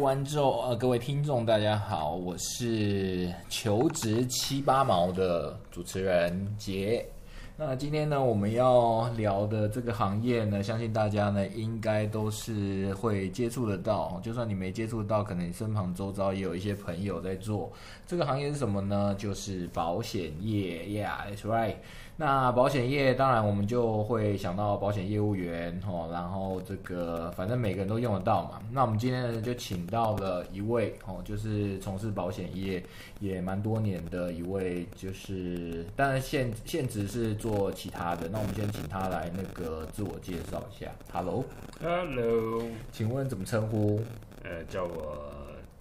观众呃，各位听众，大家好，我是求职七八毛的主持人杰。那今天呢，我们要聊的这个行业呢，相信大家呢应该都是会接触得到。就算你没接触到，可能你身旁周遭也有一些朋友在做这个行业是什么呢？就是保险业，Yeah，that's right。那保险业当然我们就会想到保险业务员哦，然后这个反正每个人都用得到嘛。那我们今天呢就请到了一位哦，就是从事保险业也蛮多年的一位，就是当然现现职是做其他的。那我们先请他来那个自我介绍一下。Hello，Hello，请问怎么称呼？呃，叫我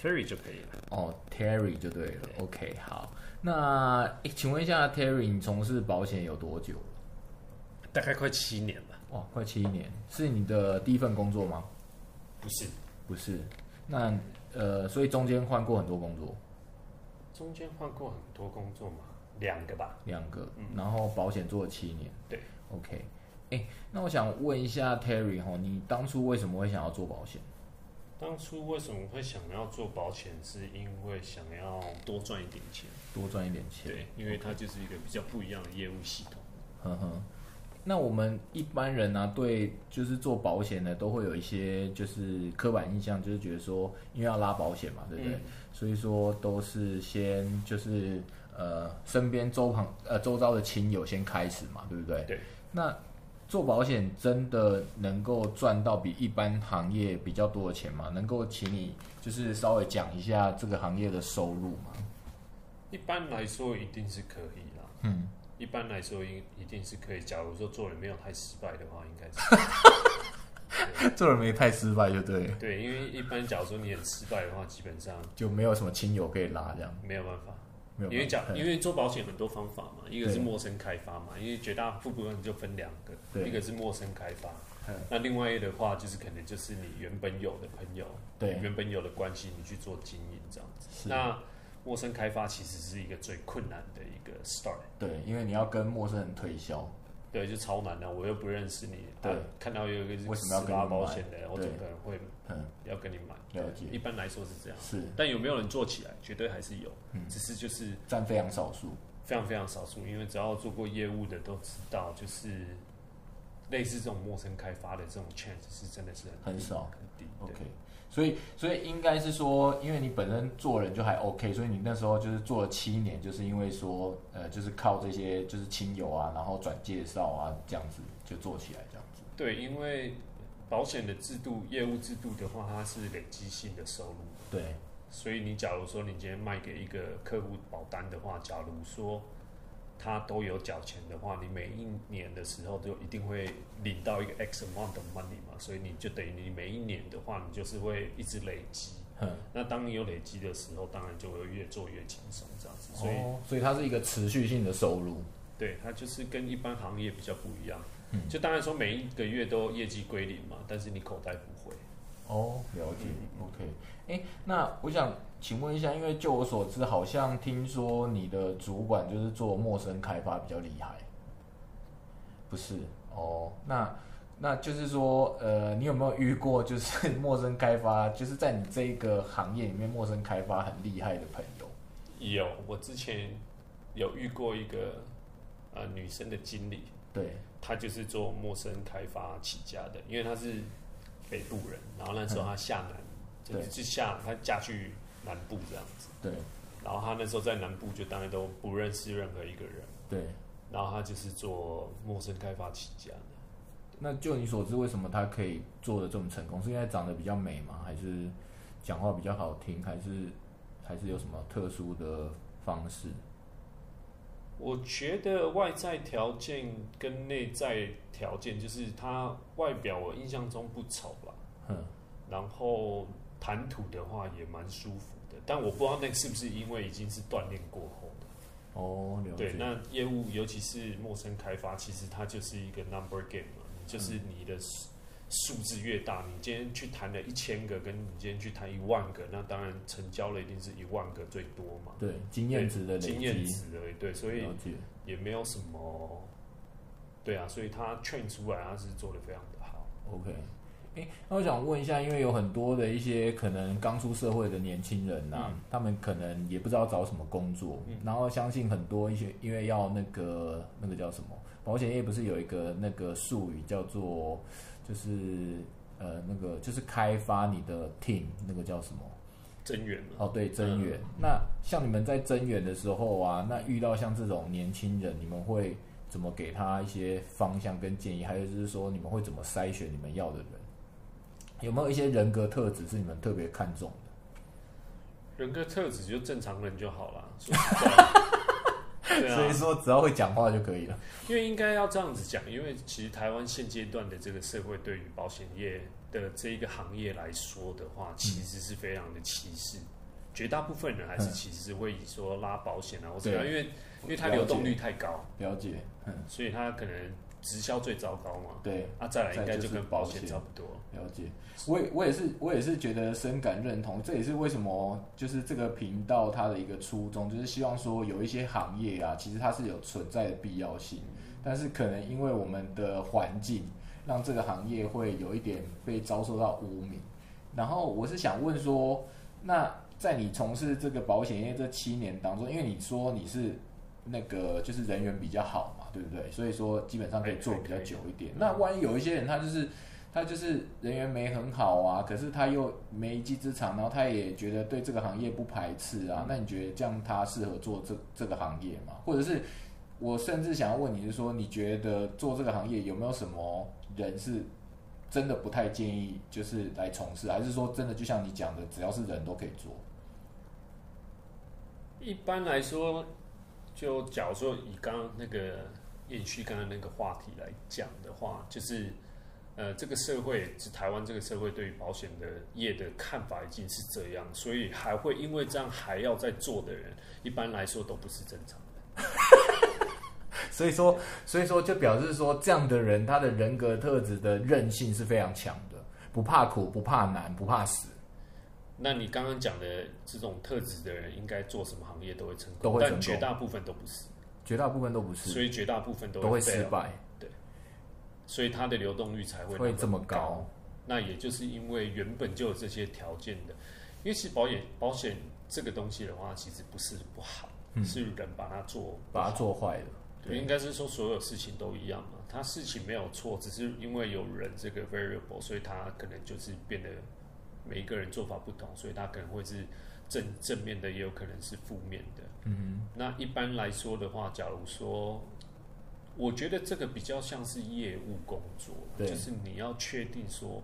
Terry 就可以了。哦，Terry 就对了。OK，好。那请问一下，Terry，你从事保险有多久了？大概快七年了。哇，快七年，是你的第一份工作吗？不是，不是。那呃，所以中间换过很多工作。中间换过很多工作吗？两个吧。两个。然后保险做了七年。对。OK。哎，那我想问一下 Terry 哈，你当初为什么会想要做保险？当初为什么会想要做保险？是因为想要多赚一点钱，多赚一点钱。对，因为它就是一个比较不一样的业务系统。呵呵。那我们一般人呢，对就是做保险的，都会有一些就是刻板印象，就是觉得说，因为要拉保险嘛，对不对？所以说都是先就是呃身边周旁呃周遭的亲友先开始嘛，对不对？对。那做保险真的能够赚到比一般行业比较多的钱吗？能够请你就是稍微讲一下这个行业的收入吗？一般来说一定是可以啦。嗯，一般来说一一定是可以。假如说做人没有太失败的话，应该是 做人没太失败就对。对，因为一般假如说你很失败的话，基本上就没有什么亲友可以拉这样，没有办法。因为讲，因为做保险很多方法嘛，一个是陌生开发嘛，因为绝大部分就分两个，一个是陌生开发，那另外一个的话就是可能就是你原本有的朋友，对，原本有的关系你去做经营这样子。那陌生开发其实是一个最困难的一个 start，对，因为你要跟陌生人推销。对，就超难的，我又不认识你。对，看到有一个为什么要拉保险的，我怎么可能会嗯要跟你买？了解。一般来说是这样。是。但有没有人做起来？绝对还是有。嗯。只是就是占非常少数，非常非常少数。因为只要做过业务的都知道，就是类似这种陌生开发的这种 chance 是真的是很少很低。OK。所以，所以应该是说，因为你本身做人就还 OK，所以你那时候就是做了七年，就是因为说，呃，就是靠这些就是亲友啊，然后转介绍啊，这样子就做起来这样子。对，因为保险的制度、业务制度的话，它是累积性的收入。对，所以你假如说你今天卖给一个客户保单的话，假如说。他都有缴钱的话，你每一年的时候就一定会领到一个 X amount of money 嘛，所以你就等于你每一年的话，你就是会一直累积。嗯，那当你有累积的时候，当然就会越做越轻松这样子。所以，所以它是一个持续性的收入。对，它就是跟一般行业比较不一样。嗯，就当然说每一个月都业绩归零嘛，但是你口袋不会。哦，了解。OK，哎，那我想。请问一下，因为就我所知，好像听说你的主管就是做陌生开发比较厉害，不是？哦，那那就是说，呃，你有没有遇过就是 陌生开发，就是在你这个行业里面陌生开发很厉害的朋友？有，我之前有遇过一个呃女生的经理，对，她就是做陌生开发起家的，因为她是北部人，然后那时候她下南，就是下她嫁去。南部这样子，对。然后他那时候在南部就当然都不认识任何一个人，对。然后他就是做陌生开发起家的。那就你所知，为什么他可以做的这么成功？是因为长得比较美吗？还是讲话比较好听？还是还是有什么特殊的方式？我觉得外在条件跟内在条件，就是他外表我印象中不丑吧。嗯。然后。谈吐的话也蛮舒服的，但我不知道那个是不是因为已经是锻炼过后的。哦，对，那业务尤其是陌生开发，其实它就是一个 number game 嘛，就是你的数字越大，你今天去谈了一千个，跟你今天去谈一万个，那当然成交了一定是一万个最多嘛。对，经验值的经验值而已。对，所以也没有什么。对啊，所以他 train 出来，他是做的非常的好。OK。哎，那我想问一下，因为有很多的一些可能刚出社会的年轻人呐、嗯他们可能也不知道找什么工作，嗯然后相信很多一些，因为要那个那个叫什么，保险业不是有一个那个术语叫做，就是呃那个就是开发你的 team 那个叫什么？增援，哦，对，增援。那像你们在增援的时候啊，那遇到像这种年轻人，你们会怎么给他一些方向跟建议？还有就是说，你们会怎么筛选你们要的人？有没有一些人格特质是你们特别看重的？人格特质就正常人就好了。说实在，对啊，所以说，只要会讲话就可以了。因为应该要这样子讲，因为其实台湾现阶段的这个社会对于保险业的这一个行业来说的话，其实是非常的歧视。绝大部分人还是其实是会说拉保险啊，或者对因为因为它流动率太高，了解，嗯，所以它可能直销最糟糕嘛。对，啊，再来应该就就是跟保险差不多。了解，我也我也是我也是觉得深感认同，这也是为什么就是这个频道它的一个初衷，就是希望说有一些行业啊，其实它是有存在的必要性，但是可能因为我们的环境，让这个行业会有一点被遭受到污名。然后我是想问说，那在你从事这个保险业这七年当中，因为你说你是那个就是人缘比较好嘛，对不对？所以说基本上可以做比较久一点。那万一有一些人他就是他就是人缘没很好啊，可是他又没一技之长，然后他也觉得对这个行业不排斥啊，那你觉得这样他适合做这这个行业吗？或者是我甚至想要问你是说，你觉得做这个行业有没有什么人是真的不太建议就是来从事，还是说真的就像你讲的，只要是人都可以做？一般来说，就假如说以刚刚那个延续刚刚那个话题来讲的话，就是呃，这个社会，是台湾这个社会对于保险的业的看法已经是这样，所以还会因为这样还要再做的人，一般来说都不是正常的。所以说，所以说就表示说，这样的人他的人格特质的韧性是非常强的，不怕苦，不怕难，不怕死。那你刚刚讲的这种特质的人，应该做什么行业都会成功，都会成功但绝大部分都不是，绝大部分都不是，所以绝大部分都都会失败，对所以它的流动率才会会这么高。那也就是因为原本就有这些条件的，因为其实保险保险这个东西的话，其实不是不好，嗯是人把它做把它。做坏了。对，应该是说所有事情都一样嘛，它事情没有错，只是因为有人这个 variable，所以它可能就是变得每一个人做法不同，所以它可能会是正正面的，也有可能是负面的。嗯那一般来说的话，假如说，我觉得这个比较像是业务工作，就是你要确定说，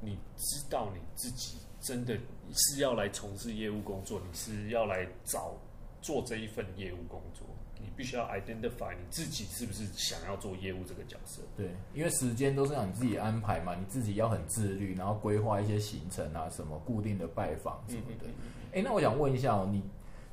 你知道你自己真的是要来从事业务工作，你是要来找做这一份业务工作，你必须要 identify 你自己是不是想要做业务这个角色。对，因为时间都是让你自己安排嘛，你自己要很自律，然后规划一些行程啊，什么固定的拜访什么的。哎、那我想问一下哦，你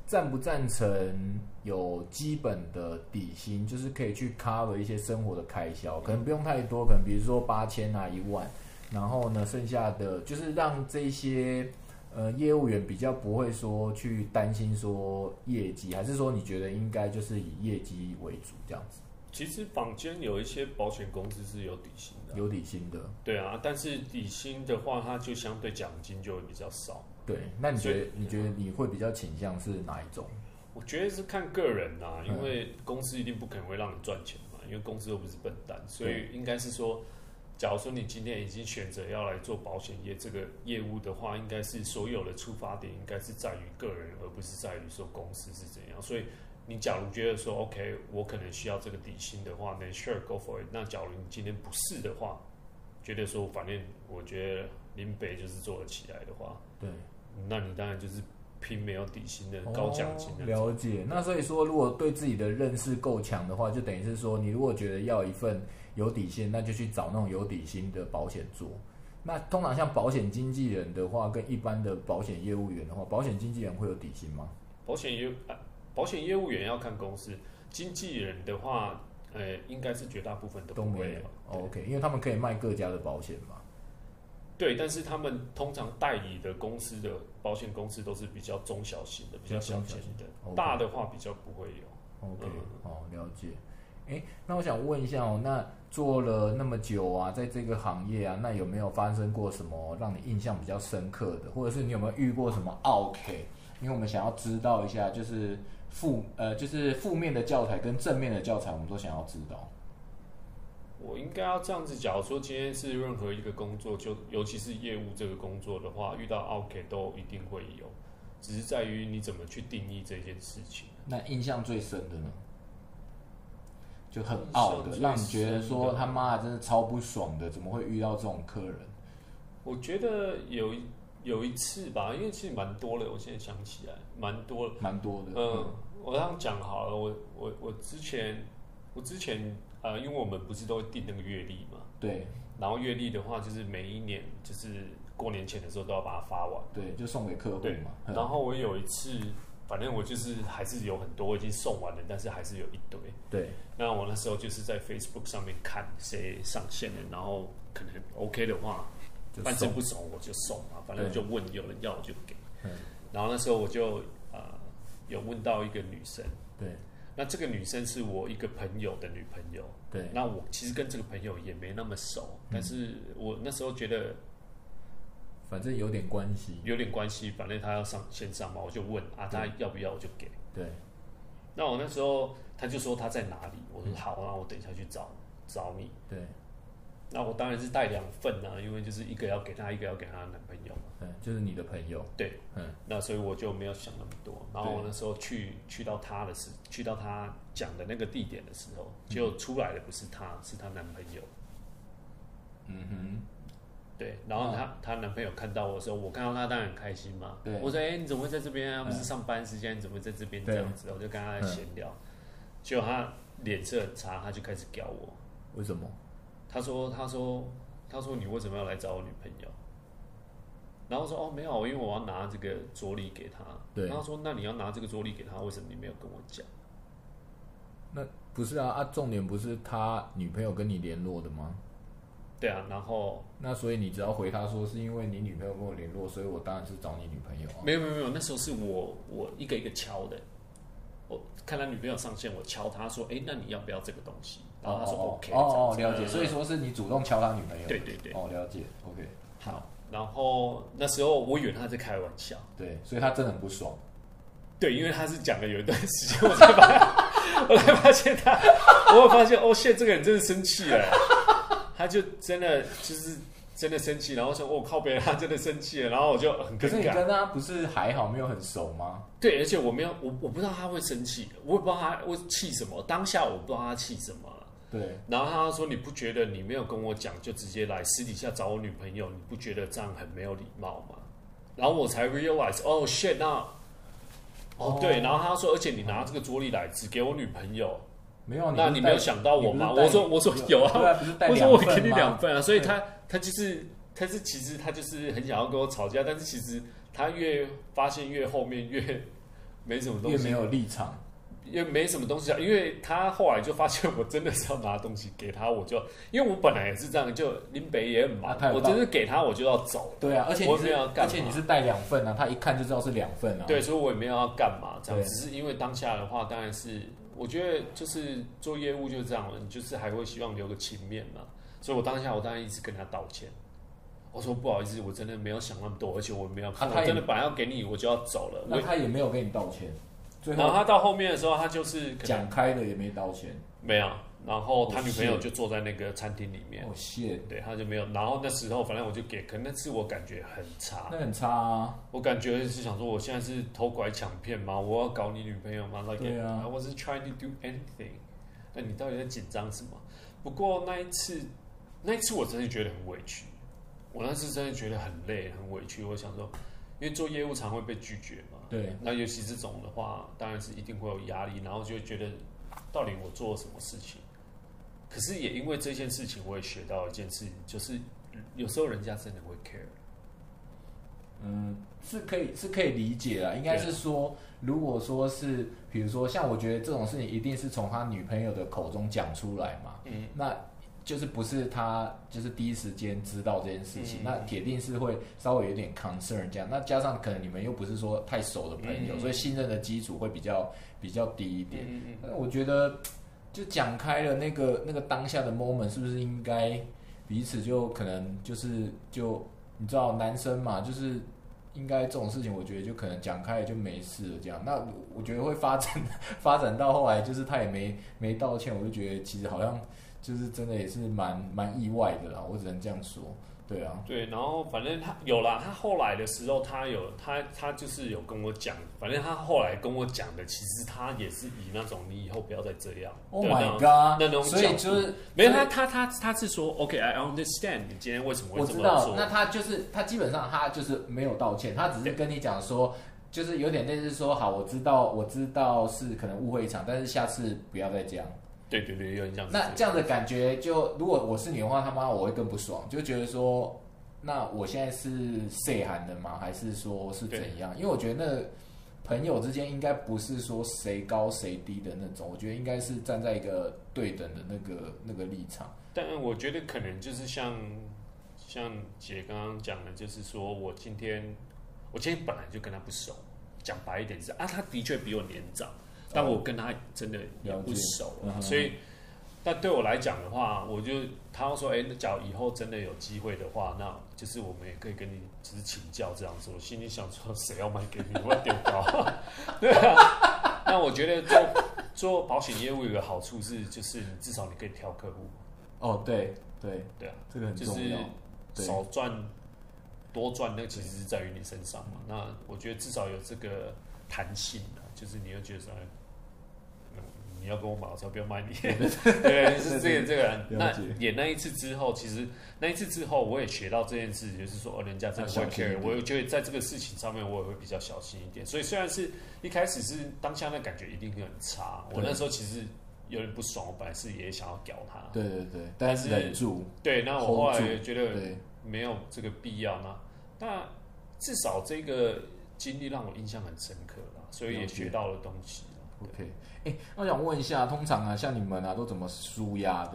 赞不赞成有基本的底薪，就是可以去 cover 一些生活的开销，可能不用太多，可能比如说八千啊、一万，然后呢，剩下的就是让这些呃业务员比较不会说去担心说业绩，还是说你觉得应该就是以业绩为主这样子，其实坊间有一些保险公司是有底薪的啊，有底薪的。对啊，但是底薪的话，它就相对奖金就会比较少。对，那你觉得你觉得你会比较倾向是哪一种？我觉得是看个人呐、嗯因为公司一定不可能会让你赚钱嘛，因为公司又不是笨蛋，所以应该是说，假如说你今天已经选择要来做保险业这个业务的话，应该是所有的出发点应该是在于个人，而不是在于说公司是怎样。所以你假如觉得说 OK，我可能需要这个底薪的话，那 sure go for it。那假如你今天不是的话，觉得说反正我觉得林北就是做得起来的话，对，那你当然就是拼没有底薪的高奖金哦的、种。了解。那所以说，如果对自己的认识够强的话，就等于是说，你如果觉得要一份有底薪，那就去找那种有底薪的保险做。那通常像保险经纪人的话，跟一般的保险业务员的话，保险经纪人会有底薪吗？保险业务啊，保险业务员要看公司，经纪人的话，呃，应该是绝大部分都都没有 OK，因为他们可以卖各家的保险嘛。对，但是他们通常代理的公司的保险公司都是比较中小型的，比较小型的，大的话比较不会有。OK，、嗯哦，了解。哎，那我想问一下哦，那做了那么久啊，在这个行业啊，那有没有发生过什么让你印象比较深刻的，或者是你有没有遇过什么 OK？因为我们想要知道一下，就是负呃，就是负面的教材跟正面的教材，我们都想要知道。我应该要这样子，讲说今天是任何一个工作，就尤其是业务这个工作的话，遇到 OK 都一定会有，只是在于你怎么去定义这件事情。那印象最深的呢？就很傲的，让你觉得说他妈的真的超不爽的，怎么会遇到这种客人？我觉得有一有一次吧，因为其实蛮多的，我现在想起来蛮多，蛮多的。嗯，我这样讲好了，我我我之前我之前。呃，因为我们不是都会定那个月历嘛，对，然后月历的话，就是每一年就是过年前的时候都要把它发完，对，就送给客户嘛。然后我有一次，反正我就是还是有很多我已经送完了，但是还是有一堆。对，那我那时候就是在 Facebook 上面看谁上线了，然后可能 OK 的话，半生不熟我就送嘛，反正就问有人要我就给。嗯，然后那时候我就呃有问到一个女生，对。那这个女生是我一个朋友的女朋友，对。那我其实跟这个朋友也没那么熟，但是我那时候觉得，反正有点关系，有点关系，反正他要上线上嘛，我就问啊，他要不要我就给。对。那我那时候他就说他在哪里，我说好，那我等一下去找找你。对。那我当然是带两份啊，因为就是一个要给他，一个要给他男朋友。对，就是你的朋友。对，嗯，那所以我就没有想那么多。然后我那时候去去到他的时，去到他讲的那个地点的时候，就出来的不是他，是她男朋友。嗯哼。对，然后她她男朋友看到我的时候，我看到他当然很开心嘛。对。我说：“哎，你怎么会在这边啊？不是上班时间，你怎么会在这边这样子？”我就跟他闲聊，结果他脸色很差，他就开始屌我。为什么？他说：“他说，他说你为什么要来找我女朋友？”然后说：“哦，没有，因为我要拿这个桌历给她。”对。然后说：“那你要拿这个桌历给她，为什么你没有跟我讲？”那不是啊啊！重点不是他女朋友跟你联络的吗？对啊，然后那所以你只要回他说是因为你女朋友跟我联络，所以我当然是找你女朋友啊。没有没有没有，那时候是我我一个一个敲的。我看他女朋友上线，我敲他说：“哎，那你要不要这个东西？”然后他说：“OK。”哦哦，了解。所以说是你主动敲他女朋友。对对对。哦，了解。OK，好。然后那时候我以为他在开玩笑。对，所以他真的很不爽。对，因为他是讲了有一段时间，我才发，我才发现他，我发现哦，现这个人真的生气了。他就真的就是真的生气，然后说：“我靠，别人他真的生气了。”然后我就很可是你跟他不是还好，没有很熟吗？对，而且我没有，我我不知道他会生气，我也不知道他会气什么。当下我不知道他气什么了。对，然后他说：“你不觉得你没有跟我讲就直接来私底下找我女朋友，你不觉得这样很没有礼貌吗？”然后我才 realize，哦，shit，那，哦对，然后他说：“而且你拿这个桌历来只给我女朋友，没有，那你没有想到我吗？”我说：“我说有啊，我说我给你两份啊。”所以他他就是他是其实他就是很想要跟我吵架，但是其实他越发现越后面越没什么东西，越没有立场。越没什么东西啊，因为他后来就发现我真的是要拿东西给他，我就因为我本来也是这样，就林北也很忙，我真是给他我就要走。对啊，而且你是而且你是带两份啊，他一看就知道是两份啊。对，所以我也没有要干嘛，这样只是因为当下的话，当然是我觉得就是做业务就是这样了，你就是还会希望留个情面嘛。所以我当下我当然一直跟他道歉，我说不好意思，我真的没有想那么多，而且我没有，他真的本来要给你我就要走了，那他也没有跟你道歉。然后他到后面的时候，他就是讲开了也没道歉，没有。然后他女朋友就坐在那个餐厅里面，哦谢，对，他就没有。然后那时候反正我就给，可能那次我感觉很差，那很差啊。我感觉是想说，我现在是偷拐抢骗吗？我要搞你女朋友吗？对啊，I was trying to do anything。那你到底在紧张什么？不过那一次，那一次我真的觉得很委屈。我那次真的觉得很累，很委屈。我想说，因为做业务常会被拒绝嘛。对，那尤其这种的话，当然是一定会有压力，然后就会觉得到底我做了什么事情。可是也因为这件事情，我也学到一件事情，就是有时候人家真的会 care。嗯，是可以是可以理解啊，应该是说，如果说是，比如说像我觉得这种事情，一定是从他女朋友的口中讲出来嘛。嗯，那。就是不是他，就是第一时间知道这件事情，那铁定是会稍微有点 concern 这样。那加上可能你们又不是说太熟的朋友，所以信任的基础会比较比较低一点。那我觉得就讲开了那个那个当下的 moment，是不是应该彼此就可能就是就你知道男生嘛，就是应该这种事情，我觉得就可能讲开了就没事了这样。那我觉得会发展 发展到后来，就是他也没没道歉，我就觉得其实好像就是真的也是蛮蛮意外的啦，我只能这样说。对啊，对，然后反正他有啦，他后来的时候，他有他他就是有跟我讲，反正他后来跟我讲的，其实他也是以那种你以后不要再这样 Oh 的 my 那种 god！那种所以就是没有他他他他是说 OK，I understand 你今天为什么会这么我知道，做那，他就是他基本上他就是没有道歉，他只是跟你讲说，就是有点类似说，好，我知道我知道是可能误会一场，但是下次不要再这样。对对对，有点像是那这样的感觉就，如果我是你的话，他妈我会更不爽，就觉得说，那我现在是 say 喊的吗？还是说是怎样？因为我觉得那朋友之间应该不是说谁高谁低的那种，我觉得应该是站在一个对等的那个那个立场。但我觉得可能就是像像姐刚刚讲的，就是说我今天我今天本来就跟他不熟，讲白一点是啊，他的确比我年长，但我跟他真的也不熟所以但对我来讲的话，我就他要说，哎、那假如以后真的有机会的话，那就是我们也可以跟你只是请教这样子。我心里想说，谁要卖给你，我要丢高，对啊。那我觉得做做保险业务有个好处是，就是你至少你可以挑客户，哦，对对对啊。这个很就是重要。对少赚多赚，那其实是在于你身上嘛。那我觉得至少有这个弹性啊，就是你又觉得你要跟我买，我才不要卖你。对，是这个这个。那演那一次之后，其实那一次之后，我也学到这件事，就是说，哦，人家真的 care。点我觉得在这个事情上面，我也会比较小心一点。所以虽然是一开始是当下那感觉一定会很差，我那时候其实有点不爽，我本来是也想要屌他。对对对，但是忍住，对，那我后来也觉得对，没有这个必要呢。那至少这个经历让我印象很深刻啦，所以也学到了东西啦。OK，哎、那我想问一下，通常啊，像你们啊，都怎么舒压的？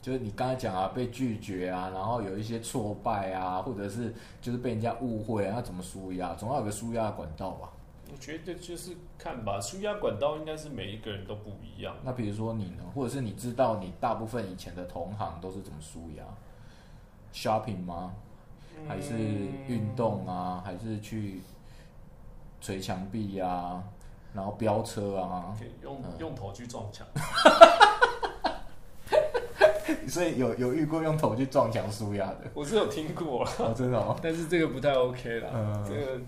就是你刚才讲啊，被拒绝啊，然后有一些挫败啊，或者是就是被人家误会啊，那怎么舒压？总要有个舒压的管道吧？我觉得就是看吧，舒压管道应该是每一个人都不一样。那比如说你呢，或者是你知道你大部分以前的同行都是怎么舒压？shopping 吗？还是运动啊？还是去捶墙壁啊？然后飙车啊？可以用嗯。用头去撞墙，所以有有遇过用头去撞墙舒压的？我是有听过。了，哦，真的哦。但是这个不太 OK 啦，嗯。这个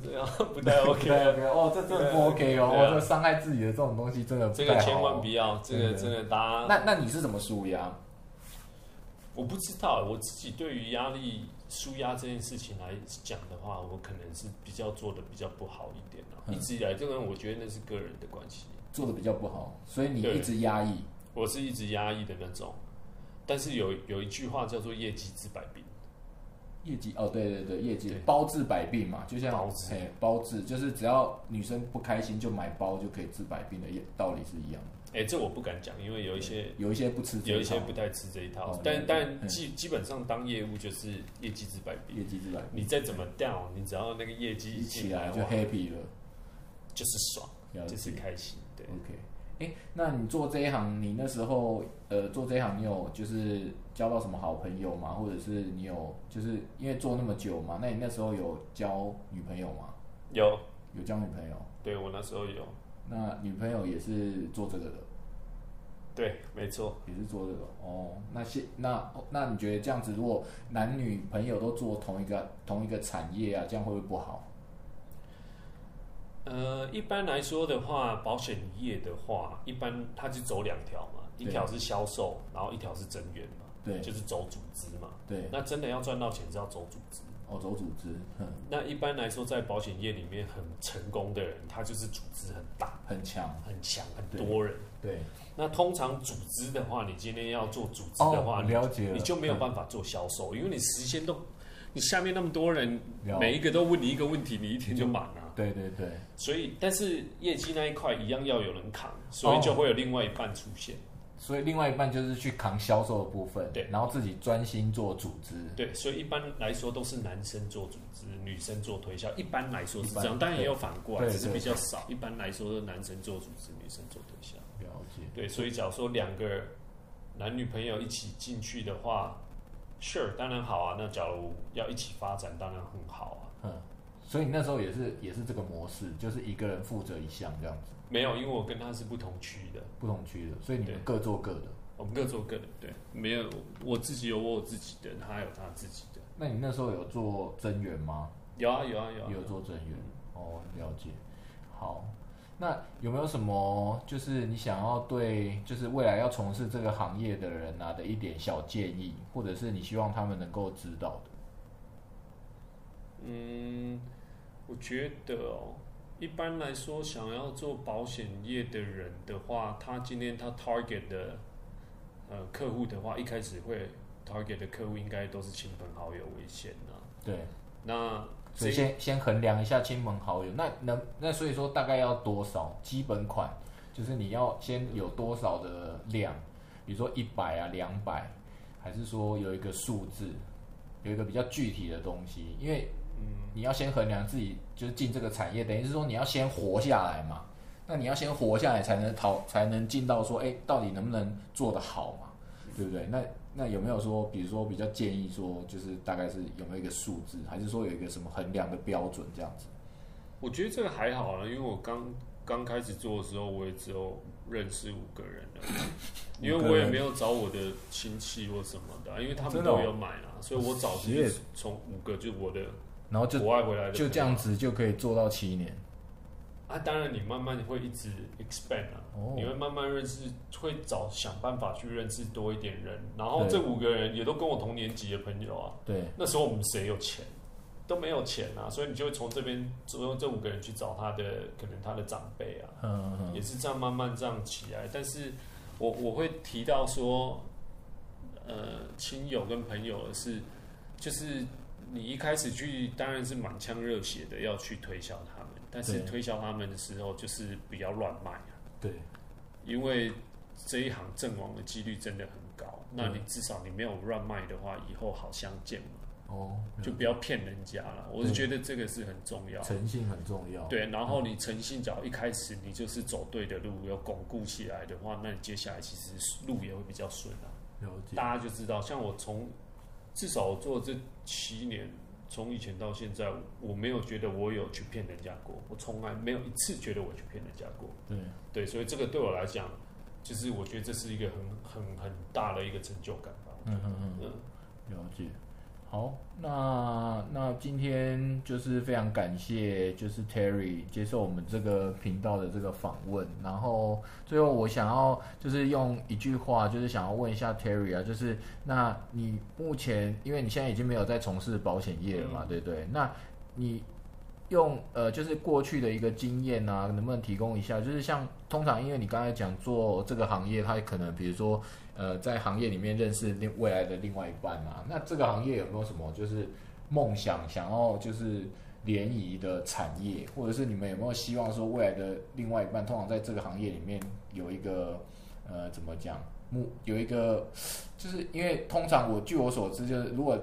不太 OK，哦，这真的不 OK 哦，伤害自己的这种东西真的这个千万不要，这个真的。真的大家那那你是怎么舒压？我不知道，我自己对于压力舒压这件事情来讲的话，我可能是比较做的比较不好一点啊。嗯一直以来，这个我觉得那是个人的关系，做的比较不好，所以你一直压抑。我是一直压抑的那种。但是有有一句话叫做“业绩治百病业绩哦，对对对，业绩包治百病嘛，就像包治包治，就是只要女生不开心就买包就可以治百病的道理是一样的。”，哎，这我不敢讲，因为有一些有一些不吃有一些不太吃这一套。哦但但基基本上当业务就是业绩之百病，业绩之百病，你再怎么 down，你只要那个业绩一起来就 happy 了，就是爽，了就是。开心。对，OK，哎、那你做这一行，你那时候呃做这一行，你有就是交到什么好朋友吗？或者是你有就是因为做那么久嘛，那你那时候有交女朋友吗？有，有交女朋友？对我那时候有，那女朋友也是做这个的，对，没错。也是做这个哦。那现那那你觉得这样子，如果男女朋友都做同一个同一个产业啊，这样会不会不好？呃，一般来说的话，保险业的话，一般它就走两条嘛，一对条是销售，然后一条是增援嘛，对就是走组织嘛。对，那真的要赚到钱是要走组织。哦，走组织，嗯，那一般来说，在保险业里面很成功的人，他就是组织很大、很强，很强、很多人。对，那通常组织的话，你今天要做组织的话，了解了，你就没有嗯办法做销售，因为你时间都，你下面那么多人，每一个都问你一个问题，你一天就满了。对对对，所以，但是业绩那一块一样要有人扛，所以就会有另外一半出现。所以另外一半就是去扛销售的部分，对然后自己专心做组织，对，所以一般来说都是男生做组织，女生做推销。一般来说是这样，当然也有反过来，只是比较少。一般来说，都是男生做组织，女生做推销。了解。对，所以假如说两个男女朋友一起进去的话，sure 当然好啊。那假如要一起发展，当然很好啊。嗯，所以你那时候也是也是这个模式，就是一个人负责一项这样子，没有，因为我跟他是不同区的，不同区的，所以你们各做各的。我们各做各的。对，没有我自己有我有自己的，他有他自己的。那你那时候有做增援吗？有啊有啊有啊。有做增援。哦，了解。好，那有没有什么就是你想要对就是未来要从事这个行业的人啊的一点小建议，或者是你希望他们能够知道的？嗯，我觉得哦，一般来说，想要做保险业的人的话，他今天他 target 的呃客户的话，一开始会 target 的客户应该都是亲朋好友为先呐、对，那所以先先衡量一下亲朋好友，那能那所以说大概要多少基本款，就是你要先有多少的量，比如说一百啊、两百，还是说有一个数字，有一个比较具体的东西，因为你要先衡量自己就是进这个产业，等于是说你要先活下来嘛，那你要先活下来才能讨才能进到说，哎，到底能不能做得好嘛，对不对？那那有没有说，比如说比较建议说，就是大概是有没有一个数字，还是说有一个什么衡量的标准这样子？我觉得这个还好啦，因为我刚刚开始做的时候，我也只有认识五个人而已。因为我也没有找我的亲戚或什么的啊，因为他们都有买啦，所以我找就 Shit 是从五个就我的然后就国外回来的就这样子就可以做到七年。啊，当然你慢慢会一直 expand 啊，哦。你会慢慢认识，会找想办法去认识多一点人，然后对。这五个人也都跟我同年级的朋友啊，对，那时候我们谁有钱？都没有钱啊，所以你就会从这边从这五个人去找他的可能他的长辈啊，嗯嗯也是这样慢慢这样起来。但是我我会提到说，呃，亲友跟朋友的是，就是你一开始去当然是满腔热血的要去推销他们，但是推销他们的时候就是不要乱卖啊，对，因为这一行阵亡的几率真的很高。那你至少你没有乱卖的话，以后好相见嘛，哦，就不要骗人家了。我是觉得这个是很重要。诚信很重要。对，然后你诚信，只要一开始你就是走对的路，要巩固起来的话，那你接下来其实路也会比较顺啊。了解。大家就知道，像我从至少我做这七年，从以前到现在，我没有觉得我有去骗人家过，我从来没有一次觉得我去骗人家过。对，对，所以这个对我来讲，就是我觉得这是一个很很很大的一个成就感吧。嗯嗯嗯，嗯，了解。好，那那今天就是非常感谢，就是 Terry 接受我们这个频道的这个访问。然后最后我想要就是用一句话，就是想要问一下 Terry 啊，就是那你目前因为你现在已经没有在从事保险业了嘛，对不对？那你用呃，就是过去的一个经验啊，能不能提供一下？就是像通常，因为你刚才讲做这个行业，它可能比如说呃，在行业里面认识另未来的另外一半嘛。那这个行业有没有什么就是梦想，想要就是联谊的产业，或者是你们有没有希望说未来的另外一半，通常在这个行业里面有一个呃，怎么讲？目有一个，就是因为通常我据我所知，就是如果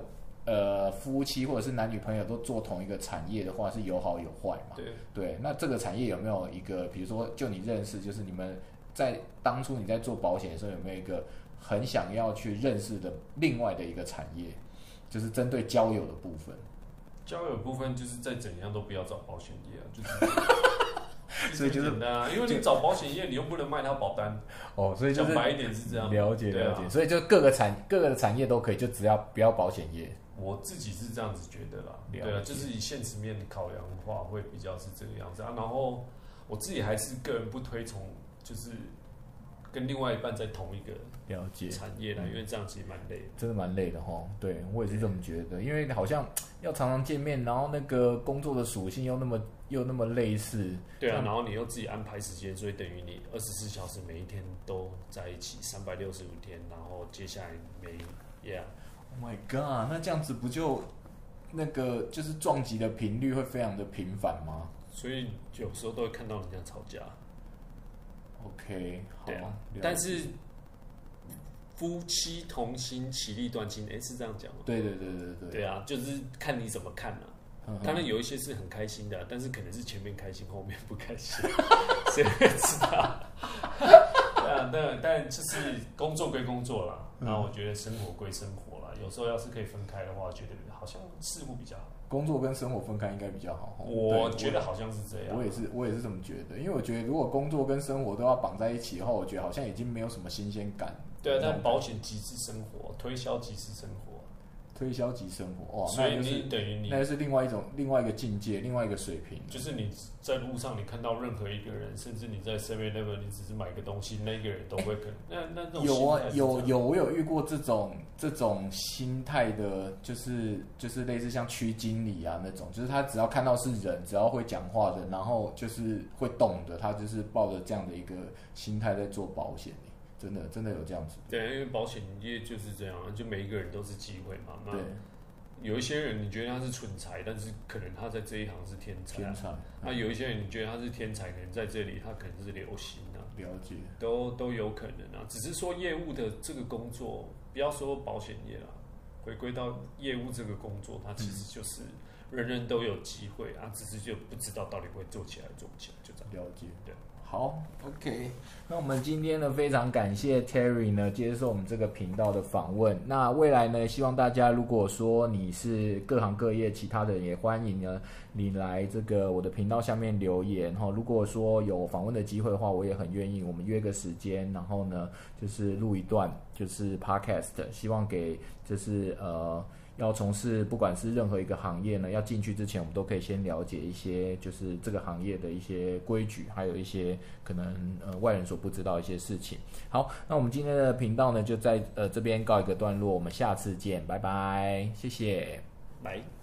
呃夫妻或者是男女朋友都做同一个产业的话，是有好有坏嘛。对。对，那这个产业有没有一个，比如说就你认识，就是你们在当初你在做保险的时候，有没有一个很想要去认识的另外的一个产业，就是针对交友的部分？交友部分就是再怎样都不要找保险业啊，就是。所以就是很简单啊，因为你找保险业，你又不能卖他保单，哦，所以就是讲白一点是这样。了解了解，所以就各个产各个产业都可以，就只要不要保险业。我自己是这样子觉得啦，对啊，就是以现实面考量的话，会比较是这个样子啊。然后我自己还是个人不推崇，就是跟另外一半在同一个了解，产业啦，因为这样其实蛮累的。真的蛮累的哈。对我也是这么觉得，因为好像要常常见面，然后那个工作的属性又那么又那么类似。对啊，然后你又自己安排时间，所以等于你二十四小时每一天都在一起，三百六十五天，然后接下来每，yeah，Oh my god，那这样子不就那个就是撞击的频率会非常的频繁吗所以有时候都会看到人家吵架。？OK，好，对啊但是夫妻同心，其利断金，哎，是这样讲吗？对对对对对，对啊，就是看你怎么看啊。嗯当然有一些是很开心的，但是可能是前面开心，后面不开心，谁会知道？对啊，啊，但但就是工作归工作啦，然后我觉得生活归生活啦，有时候要是可以分开的话，觉得好像似乎比较好。工作跟生活分开应该比较好。我觉得好像是这样。我也是，我也是这么觉得。因为我觉得如果工作跟生活都要绑在一起的话，我觉得好像已经没有什么新鲜感。对啊，但保险即是生活，推销即是生活。推销级生活哇，所以你等于你那是另外一种另外一个境界，另外一个水平。就是你在路上你看到任何一个人，甚至你在 Seven Eleven 你只是买个东西，那个人都会跟那那种有啊有有我有遇过这种这种心态的，就是就是类似像区经理啊那种，就是他只要看到是人，只要会讲话的，然后就是会懂的，他就是抱着这样的一个心态在做保险。真的，真的有这样子。对，因为保险业就是这样，就每一个人都是机会嘛。那。有一些人你觉得他是蠢材，但是可能他在这一行是天才。天才。那有一些人你觉得他是天才，可能在这里他可能是流行啊。了解。都都有可能啊，只是说业务的这个工作，不要说保险业了，回归到业务这个工作，它其实就是人人都有机会啊，只是就不知道到底会做起来做不起来，就这样。了解。对。好，OK，那我们今天呢非常感谢 Terry 呢接受我们这个频道的访问。那未来呢，希望大家如果说你是各行各业其他的，也欢迎呢你来这个我的频道下面留言哈。如果说有访问的机会的话，我也很愿意，我们约个时间，然后呢就是录一段就是 Podcast，希望给就是呃。要从事不管是任何一个行业呢，要进去之前，我们都可以先了解一些，就是这个行业的一些规矩，还有一些可能呃外人所不知道一些事情。好，那我们今天的频道呢，就在呃这边告一个段落，我们下次见，拜拜，谢谢，拜。